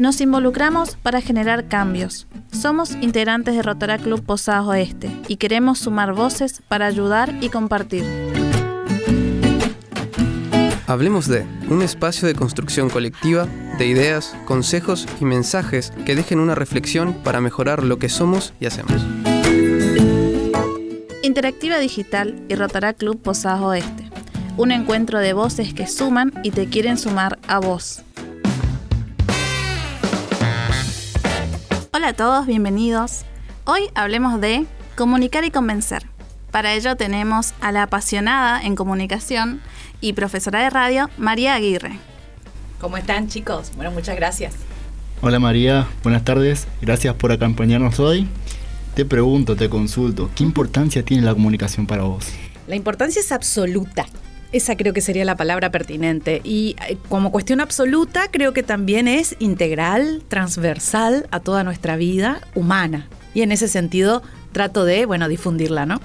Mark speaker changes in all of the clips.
Speaker 1: Nos involucramos para generar cambios. Somos integrantes de Rotara Club Posadas Oeste y queremos sumar voces para ayudar y compartir.
Speaker 2: Hablemos de un espacio de construcción colectiva, de ideas, consejos y mensajes que dejen una reflexión para mejorar lo que somos y hacemos.
Speaker 1: Interactiva Digital y Rotará Club Posadas Oeste. Un encuentro de voces que suman y te quieren sumar a vos. Hola a todos, bienvenidos. Hoy hablemos de comunicar y convencer. Para ello tenemos a la apasionada en comunicación y profesora de radio, María Aguirre.
Speaker 3: ¿Cómo están chicos? Bueno, muchas gracias.
Speaker 4: Hola María, buenas tardes. Gracias por acompañarnos hoy. Te pregunto, te consulto, ¿qué importancia tiene la comunicación para vos?
Speaker 3: La importancia es absoluta. Esa creo que sería la palabra pertinente. Y eh, como cuestión absoluta, creo que también es integral, transversal a toda nuestra vida humana. Y en ese sentido trato de, bueno, difundirla, ¿no?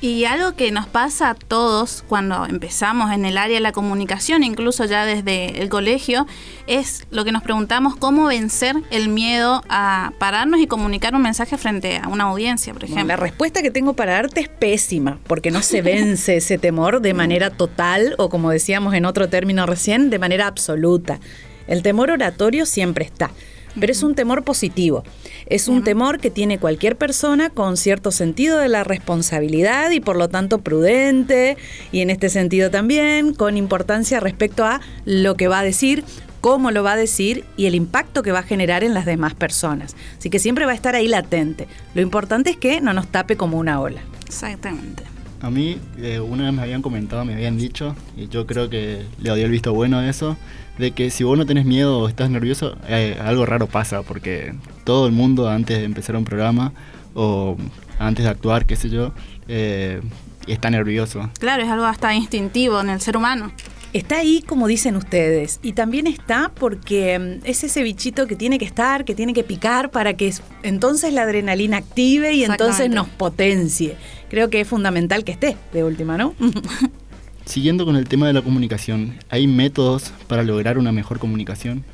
Speaker 1: Y algo que nos pasa a todos cuando empezamos en el área de la comunicación, incluso ya desde el colegio, es lo que nos preguntamos cómo vencer el miedo a pararnos y comunicar un mensaje frente a una audiencia, por ejemplo.
Speaker 3: la respuesta que tengo para darte es pésima, porque no se vence ese temor de manera total o como decíamos en otro término recién, de manera absoluta. El temor oratorio siempre está pero es un temor positivo. Es un temor que tiene cualquier persona con cierto sentido de la responsabilidad y por lo tanto prudente y en este sentido también con importancia respecto a lo que va a decir, cómo lo va a decir y el impacto que va a generar en las demás personas. Así que siempre va a estar ahí latente. Lo importante es que no nos tape como una ola.
Speaker 1: Exactamente.
Speaker 4: A mí, eh, una vez me habían comentado, me habían dicho, y yo creo que le había el visto bueno a eso, de que si vos no tenés miedo o estás nervioso, eh, algo raro pasa, porque todo el mundo antes de empezar un programa o antes de actuar, qué sé yo, eh, está nervioso.
Speaker 1: Claro, es algo hasta instintivo en el ser humano.
Speaker 3: Está ahí, como dicen ustedes, y también está porque mm, es ese bichito que tiene que estar, que tiene que picar para que entonces la adrenalina active y entonces nos potencie. Creo que es fundamental que esté, de última, ¿no?
Speaker 4: Siguiendo con el tema de la comunicación, ¿hay métodos para lograr una mejor comunicación?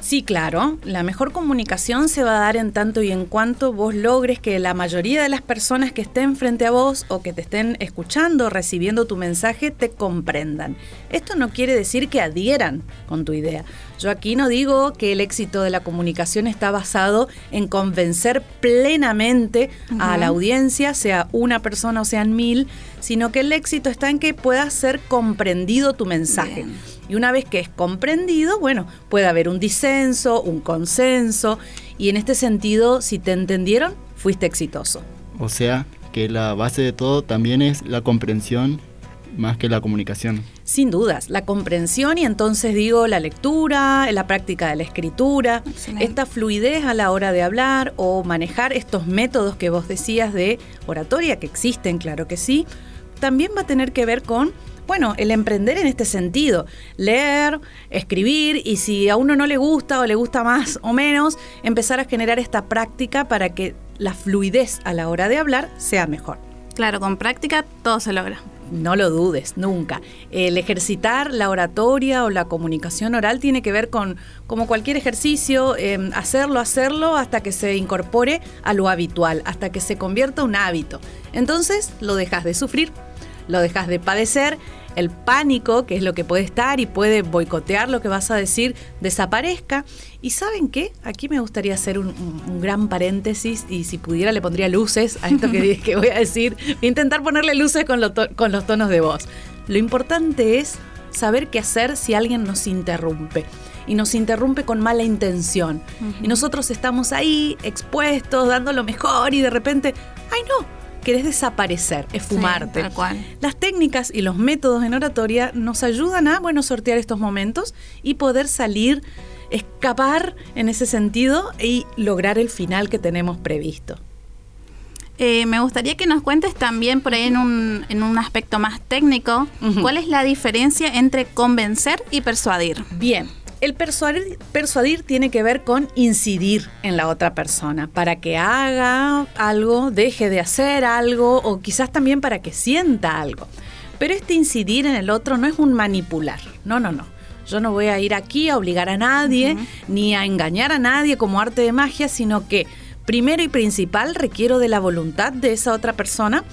Speaker 3: Sí, claro. La mejor comunicación se va a dar en tanto y en cuanto vos logres que la mayoría de las personas que estén frente a vos o que te estén escuchando, recibiendo tu mensaje, te comprendan. Esto no quiere decir que adhieran con tu idea. Yo aquí no digo que el éxito de la comunicación está basado en convencer plenamente a la audiencia, sea una persona o sean mil, sino que el éxito está en que pueda ser comprendido tu mensaje. Y una vez que es comprendido, bueno, puede haber un disenso, un consenso, y en este sentido, si te entendieron, fuiste exitoso.
Speaker 4: O sea, que la base de todo también es la comprensión más que la comunicación.
Speaker 3: Sin dudas, la comprensión y entonces digo la lectura, la práctica de la escritura, esta fluidez a la hora de hablar o manejar estos métodos que vos decías de oratoria, que existen, claro que sí, también va a tener que ver con bueno, el emprender en este sentido, leer, escribir y si a uno no le gusta o le gusta más o menos, empezar a generar esta práctica para que la fluidez a la hora de hablar sea mejor.
Speaker 1: Claro, con práctica todo se logra.
Speaker 3: No lo dudes, nunca. El ejercitar la oratoria o la comunicación oral tiene que ver con, como cualquier ejercicio, em, hacerlo, hacerlo hasta que se incorpore a lo habitual, hasta que se convierta un hábito. Entonces lo dejas de sufrir, lo dejas de padecer el pánico, que es lo que puede estar y puede boicotear lo que vas a decir, desaparezca. Y saben qué, aquí me gustaría hacer un, gran paréntesis y si pudiera le pondría luces a esto que, que voy a decir. Voy a intentar ponerle luces con, con los tonos de voz. Lo importante es saber qué hacer si alguien nos interrumpe y nos interrumpe con mala intención. Y nosotros estamos ahí expuestos, dando lo mejor y de repente, ay no, querés desaparecer, esfumarte. Las técnicas y los métodos en oratoria nos ayudan a, bueno, sortear estos momentos y poder salir, escapar en ese sentido y lograr el final que tenemos previsto.
Speaker 1: Eh, me gustaría que nos cuentes también por ahí en un, en un aspecto más técnico, cuál es la diferencia entre convencer y persuadir.
Speaker 3: Bien, el persuadir, tiene que ver con incidir en la otra persona para que haga algo, deje de hacer algo o quizás también para que sienta algo. Pero este incidir en el otro no es un manipular, no, no, no. Yo no voy a ir aquí a obligar a nadie, ni a engañar a nadie como arte de magia, sino que primero y principal requiero de la voluntad de esa otra persona.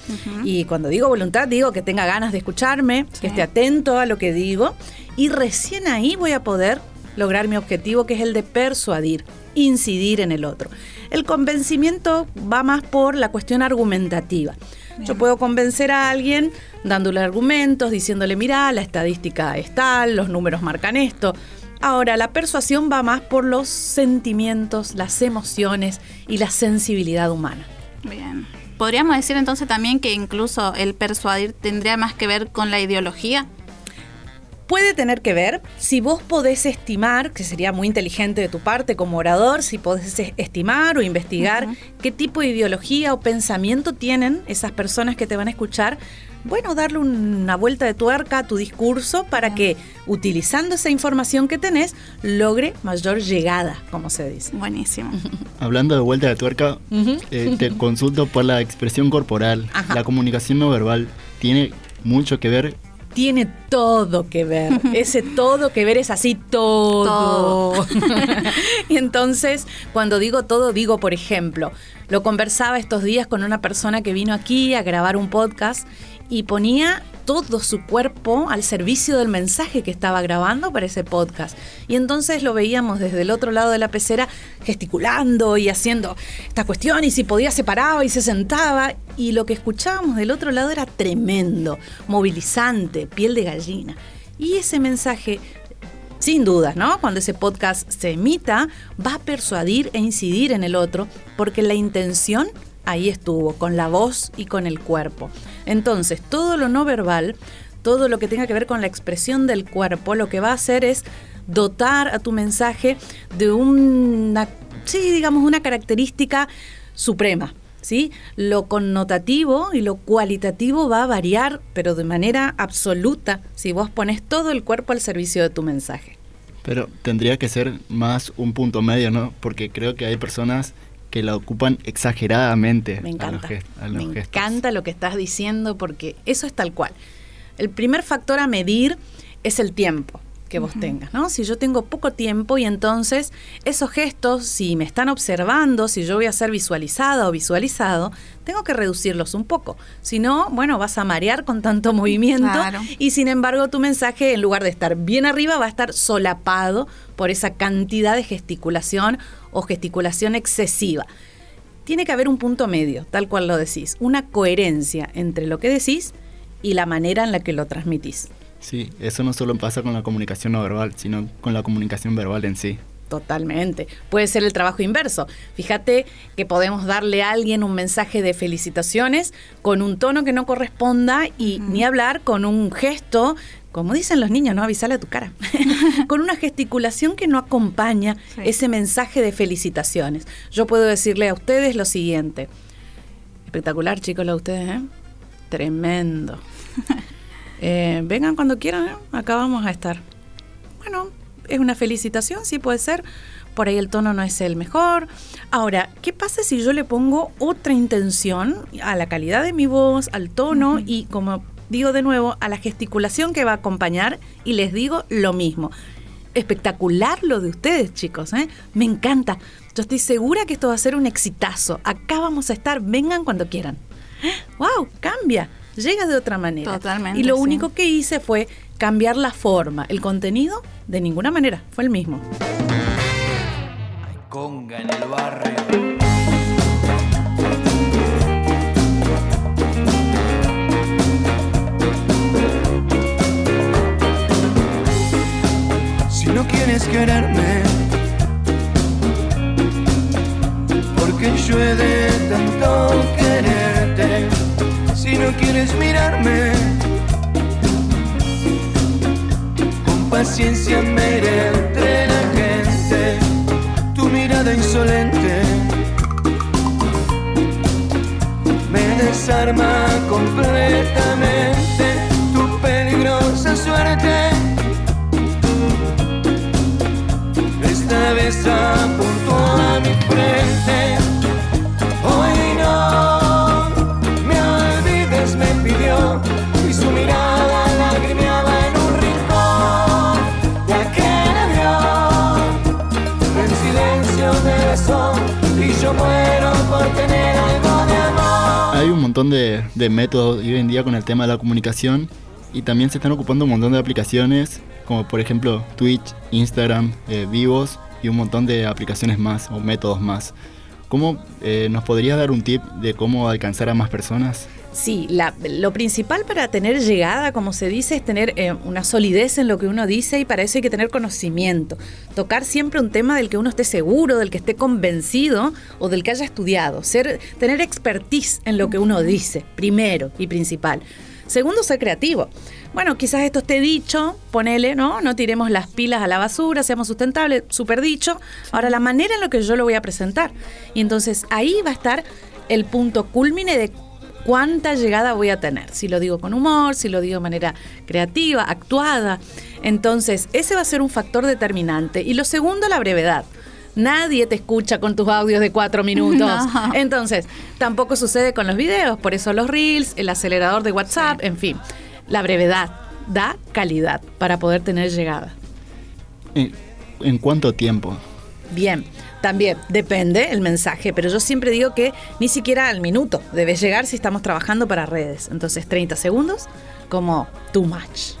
Speaker 3: Y cuando digo voluntad, digo que tenga ganas de escucharme, que esté atento a lo que digo. Y recién ahí voy a poder lograr mi objetivo, que es el de persuadir, incidir en el otro. El convencimiento va más por la cuestión argumentativa. Yo puedo convencer a alguien dándole argumentos, diciéndole, mira, la estadística es tal, los números marcan esto. Ahora, la persuasión va más por los sentimientos, las emociones y la sensibilidad humana.
Speaker 1: Bien. Podríamos decir entonces también que incluso el persuadir tendría más que ver con la ideología
Speaker 3: puede tener que ver si vos podés estimar, que sería muy inteligente de tu parte como orador, si podés estimar o investigar qué tipo de ideología o pensamiento tienen esas personas que te van a escuchar. Bueno, darle una vuelta de tuerca a tu discurso para que, utilizando esa información que tenés, logre mayor llegada, como se dice.
Speaker 1: Buenísimo.
Speaker 4: Hablando de vuelta de tuerca, eh, te consulto por la expresión corporal. La comunicación no verbal tiene mucho que ver
Speaker 3: tiene todo que ver. Ese todo que ver es así todo. y entonces, cuando digo todo, digo, por ejemplo, lo conversaba estos días con una persona que vino aquí a grabar un podcast y ponía todo su cuerpo al servicio del mensaje que estaba grabando para ese podcast. Y entonces lo veíamos desde el otro lado de la pecera gesticulando y haciendo esta cuestión y si podía se paraba y se sentaba. Y lo que escuchábamos del otro lado era tremendo, movilizante, piel de gallina. Y ese mensaje sin dudas, ¿no? Cuando ese podcast se emita, va a persuadir e incidir en el otro, porque la intención ahí estuvo, con la voz y con el cuerpo. Entonces, todo lo no verbal, todo lo que tenga que ver con la expresión del cuerpo, lo que va a hacer es dotar a tu mensaje de una, sí, digamos, una característica suprema. ¿Sí? Lo connotativo y lo cualitativo va a variar, pero de manera absoluta, si vos pones todo el cuerpo al servicio de tu mensaje.
Speaker 4: Pero tendría que ser más un punto medio, ¿no? Porque creo que hay personas que la ocupan exageradamente.
Speaker 3: Me encanta. Me encanta lo que estás diciendo porque eso es tal cual. El primer factor a medir es el tiempo que vos tengas, ¿no? Si yo tengo poco tiempo y entonces esos gestos, si me están observando, si yo voy a ser visualizada o visualizado, tengo que reducirlos un poco. Si no, bueno, vas a marear con tanto movimiento y sin embargo tu mensaje, en lugar de estar bien arriba, va a estar solapado por esa cantidad de gesticulación o gesticulación excesiva. Tiene que haber un punto medio, tal cual lo decís, una coherencia entre lo que decís y la manera en la que lo transmitís.
Speaker 4: Sí, eso no solo pasa con la comunicación no verbal, sino con la comunicación verbal en sí.
Speaker 3: Totalmente. Puede ser el trabajo inverso. Fíjate que podemos darle a alguien un mensaje de felicitaciones con un tono que no corresponda y ni hablar con un gesto como dicen los niños, no avisarle a tu cara, con una gesticulación que no acompaña ese mensaje de felicitaciones. Yo puedo decirle a ustedes lo siguiente. Espectacular, chicos, lo de ustedes, ¿eh? Tremendo. Eh, vengan cuando quieran, ¿eh? acá vamos a estar. Bueno, es una felicitación, sí puede ser. Por ahí el tono no es el mejor. Ahora, ¿qué pasa si yo le pongo otra intención a la calidad de mi voz, al tono y como digo de nuevo, a la gesticulación que va a acompañar y les digo lo mismo. Espectacular lo de ustedes, chicos, ¿eh? Me encanta. Yo estoy segura que esto va a ser un exitazo. Acá vamos a estar, vengan cuando quieran. ¡Wow! Cambia. Llega de otra manera.
Speaker 1: Totalmente.
Speaker 3: Y lo único que hice fue cambiar la forma. El contenido, de ninguna manera, fue el mismo.
Speaker 5: Hay conga en el barrio. no quieres quererme. Porque yo he de quieres mirarme, con paciencia me iré entre la gente. Tu mirada insolente me desarma completamente. Tu peligrosa suerte esta vez
Speaker 4: montón de, de métodos hoy en día con el tema de la comunicación y también se están ocupando un montón de aplicaciones como por ejemplo Twitch, Instagram, eh, Vivos y un montón de aplicaciones más o métodos más. ¿Cómo eh, nos podría dar un tip de cómo alcanzar a más personas?
Speaker 3: Sí, la- lo principal para tener llegada, como se dice, es tener eh, una solidez en lo que uno dice y para eso hay que tener conocimiento. Tocar siempre un tema del que uno esté seguro, del que esté convencido o del que haya estudiado. Ser, tener expertise en lo que uno dice, primero y principal. Segundo, ser creativo. Bueno, quizás esto esté dicho, ponele, ¿no? No tiremos las pilas a la basura, seamos sustentables, súper dicho. Ahora, la manera en la que yo lo voy a presentar. Y entonces ahí va a estar el punto culmine de cuánta llegada voy a tener. Si lo digo con humor, si lo digo de manera creativa, actuada. Entonces, ese va a ser un factor determinante. Y lo segundo, la brevedad. Nadie te escucha con tus audios de cuatro minutos.
Speaker 1: No.
Speaker 3: Entonces, tampoco sucede con los videos. Por eso los reels, el acelerador de WhatsApp, en fin. La brevedad da calidad para poder tener llegada.
Speaker 4: ¿En, en cuánto tiempo?
Speaker 3: Bien, también depende el mensaje, pero yo siempre digo que ni siquiera al minuto debe llegar si estamos trabajando para redes. Entonces 30 segundos como too much.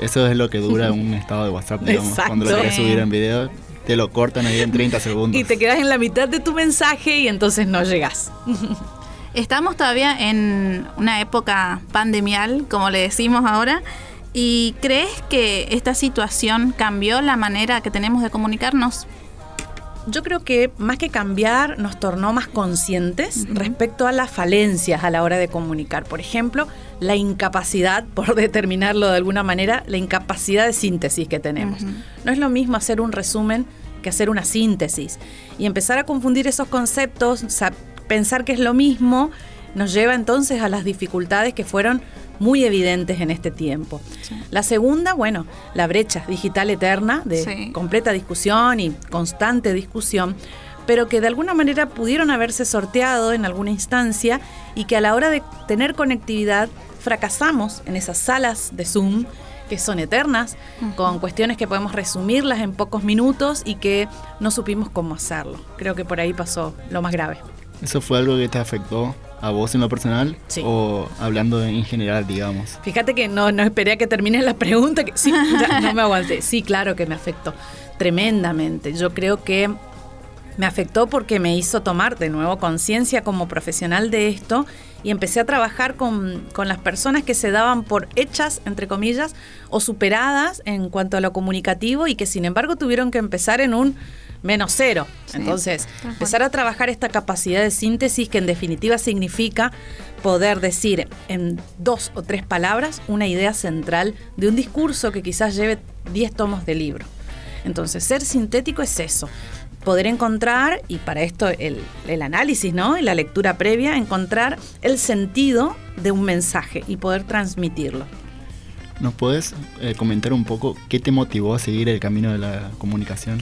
Speaker 4: Eso es lo que dura un estado de WhatsApp, digamos. Cuando lo quieres subir en video, te lo cortan ahí en 30 segundos.
Speaker 3: Y te quedas en la mitad de tu mensaje y entonces no llegas.
Speaker 1: Estamos todavía en una época pandemial, como le decimos ahora. ¿Y crees que esta situación cambió la manera que tenemos de comunicarnos?
Speaker 3: Yo creo que más que cambiar nos tornó más conscientes respecto a las falencias a la hora de comunicar. Por ejemplo, la incapacidad, por determinarlo de alguna manera, la incapacidad de síntesis que tenemos. No es lo mismo hacer un resumen que hacer una síntesis. Y empezar a confundir esos conceptos, sa- pensar que es lo mismo, nos lleva entonces a las dificultades que fueron muy evidentes en este tiempo. La segunda, bueno, la brecha digital eterna de
Speaker 1: Sí.
Speaker 3: completa discusión y constante discusión, pero que de alguna manera pudieron haberse sorteado en alguna instancia y que a la hora de tener conectividad fracasamos en esas salas de Zoom que son eternas, con cuestiones que podemos resumirlas en pocos minutos y que no supimos cómo hacerlo. Creo que por ahí pasó lo más grave.
Speaker 4: ¿Eso fue algo que te afectó a vos en lo personal?
Speaker 3: Sí.
Speaker 4: ¿O hablando en general, digamos?
Speaker 3: Fíjate que no, no esperé a que termine la pregunta, que sí, ya no me aguanté. Sí, claro que me afectó tremendamente. Yo creo que me afectó porque me hizo tomar de nuevo conciencia como profesional de esto y empecé a trabajar con, con las personas que se daban por hechas, entre comillas, o superadas en cuanto a lo comunicativo y que sin embargo tuvieron que empezar en un menos cero. Entonces, empezar a trabajar esta capacidad de síntesis que en definitiva significa poder decir en dos o tres palabras una idea central de un discurso que quizás lleve 10 tomos de libro. Entonces, ser sintético es eso. Poder encontrar, y para esto el, el análisis, ¿no? Y la lectura previa, encontrar el sentido de un mensaje y poder transmitirlo.
Speaker 4: ¿Nos puedes eh, comentar un poco qué te motivó a seguir el camino de la comunicación?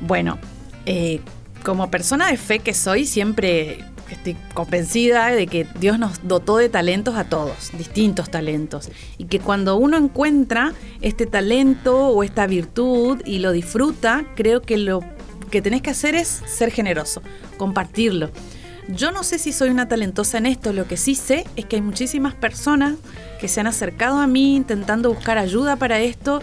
Speaker 3: Bueno, eh, como persona de fe que soy, siempre estoy convencida de que Dios nos dotó de talentos a todos, distintos talentos, y que cuando uno encuentra este talento o esta virtud y lo disfruta, creo que lo que tenés que hacer es ser generoso, compartirlo. Yo no sé si soy una talentosa en esto, lo que sí sé es que hay muchísimas personas que se han acercado a mí intentando buscar ayuda para esto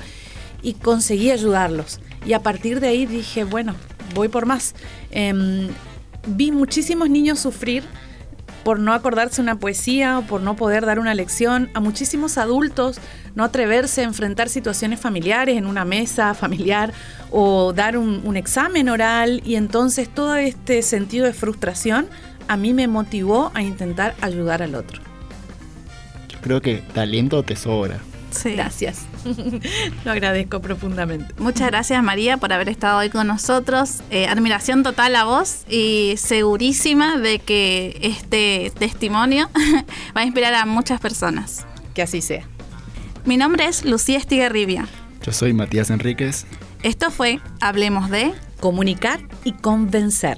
Speaker 3: y conseguí ayudarlos. Y a partir de ahí dije, bueno, voy por más. Em, vi muchísimos niños sufrir por no acordarse una poesía o por no poder dar una lección, a muchísimos adultos no atreverse a enfrentar situaciones familiares en una mesa familiar o dar un, examen oral y entonces todo este sentido de frustración a mí me motivó a intentar ayudar al otro.
Speaker 4: Yo creo que talento te sobra.
Speaker 1: Sí.
Speaker 3: Gracias. Lo agradezco profundamente.
Speaker 1: Muchas gracias María por haber estado hoy con nosotros. Eh, admiración total a vos y segurísima de que este testimonio va a inspirar a muchas personas.
Speaker 3: Que así sea.
Speaker 1: Mi nombre es Lucía Estigarribia.
Speaker 4: Yo soy Matías Enríquez.
Speaker 1: Esto fue Hablemos de...
Speaker 3: Comunicar y convencer.